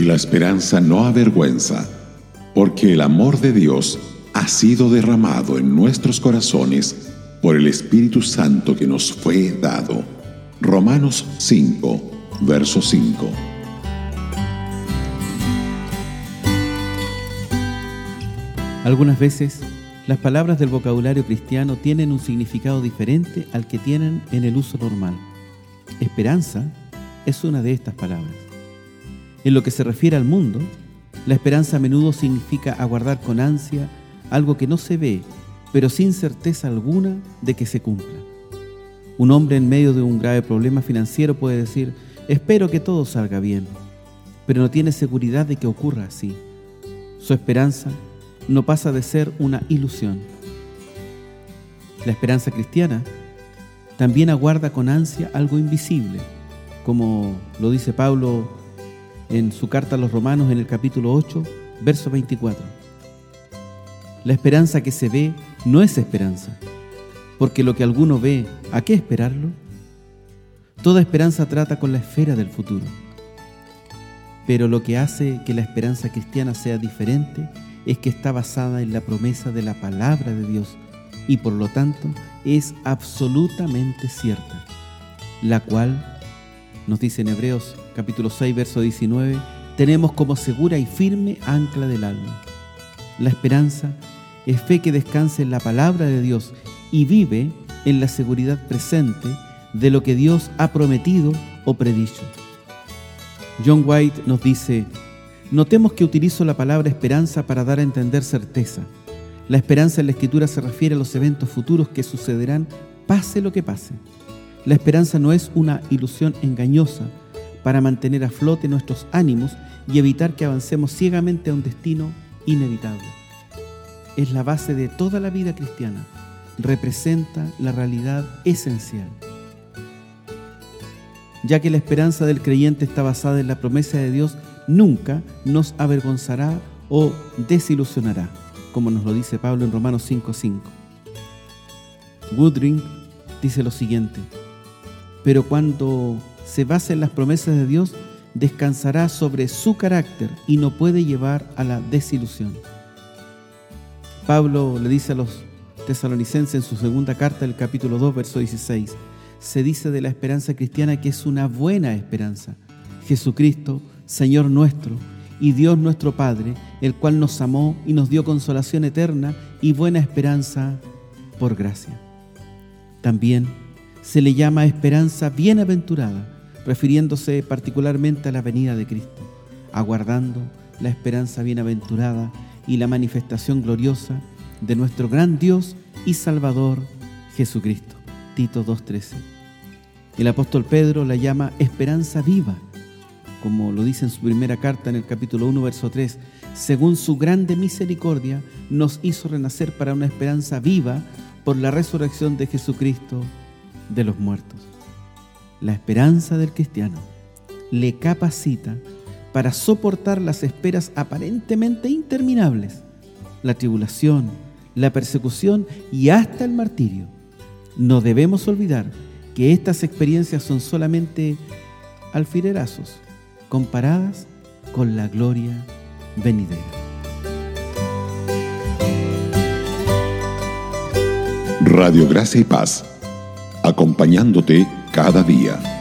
Y la esperanza no avergüenza, porque el amor de Dios ha sido derramado en nuestros corazones por el Espíritu Santo que nos fue dado. Romanos 5, verso 5. Algunas veces las palabras del vocabulario cristiano tienen un significado diferente al que tienen en el uso normal. Esperanza es una de estas palabras. En lo que se refiere al mundo, la esperanza a menudo significa aguardar con ansia algo que no se ve, pero sin certeza alguna de que se cumpla. Un hombre en medio de un grave problema financiero puede decir, espero que todo salga bien, pero no tiene seguridad de que ocurra así. Su esperanza no pasa de ser una ilusión. La esperanza cristiana también aguarda con ansia algo invisible, como lo dice Pablo en su carta a los romanos en el capítulo 8, verso 24. La esperanza que se ve no es esperanza, porque lo que alguno ve, ¿a qué esperarlo? Toda esperanza trata con la esfera del futuro. Pero lo que hace que la esperanza cristiana sea diferente es que está basada en la promesa de la palabra de Dios y por lo tanto es absolutamente cierta, la cual, nos dice en Hebreos capítulo 6, verso 19, tenemos como segura y firme ancla del alma. La esperanza es fe que descansa en la palabra de Dios y vive en la seguridad presente de lo que Dios ha prometido o predicho. John White nos dice, notemos que utilizo la palabra esperanza para dar a entender certeza. La esperanza en la escritura se refiere a los eventos futuros que sucederán pase lo que pase. La esperanza no es una ilusión engañosa para mantener a flote nuestros ánimos y evitar que avancemos ciegamente a un destino inevitable. Es la base de toda la vida cristiana. Representa la realidad esencial ya que la esperanza del creyente está basada en la promesa de Dios, nunca nos avergonzará o desilusionará, como nos lo dice Pablo en Romanos 5:5. Woodring dice lo siguiente, pero cuando se basa en las promesas de Dios, descansará sobre su carácter y no puede llevar a la desilusión. Pablo le dice a los tesalonicenses en su segunda carta, el capítulo 2, verso 16, se dice de la esperanza cristiana que es una buena esperanza. Jesucristo, Señor nuestro y Dios nuestro Padre, el cual nos amó y nos dio consolación eterna y buena esperanza por gracia. También se le llama esperanza bienaventurada, refiriéndose particularmente a la venida de Cristo, aguardando la esperanza bienaventurada y la manifestación gloriosa de nuestro gran Dios y Salvador Jesucristo. Tito 2.13. El apóstol Pedro la llama esperanza viva, como lo dice en su primera carta en el capítulo 1, verso 3. Según su grande misericordia, nos hizo renacer para una esperanza viva por la resurrección de Jesucristo de los muertos. La esperanza del cristiano le capacita para soportar las esperas aparentemente interminables, la tribulación, la persecución y hasta el martirio no debemos olvidar que estas experiencias son solamente alfilerazos comparadas con la gloria venidera. Radio Gracia y Paz, acompañándote cada día.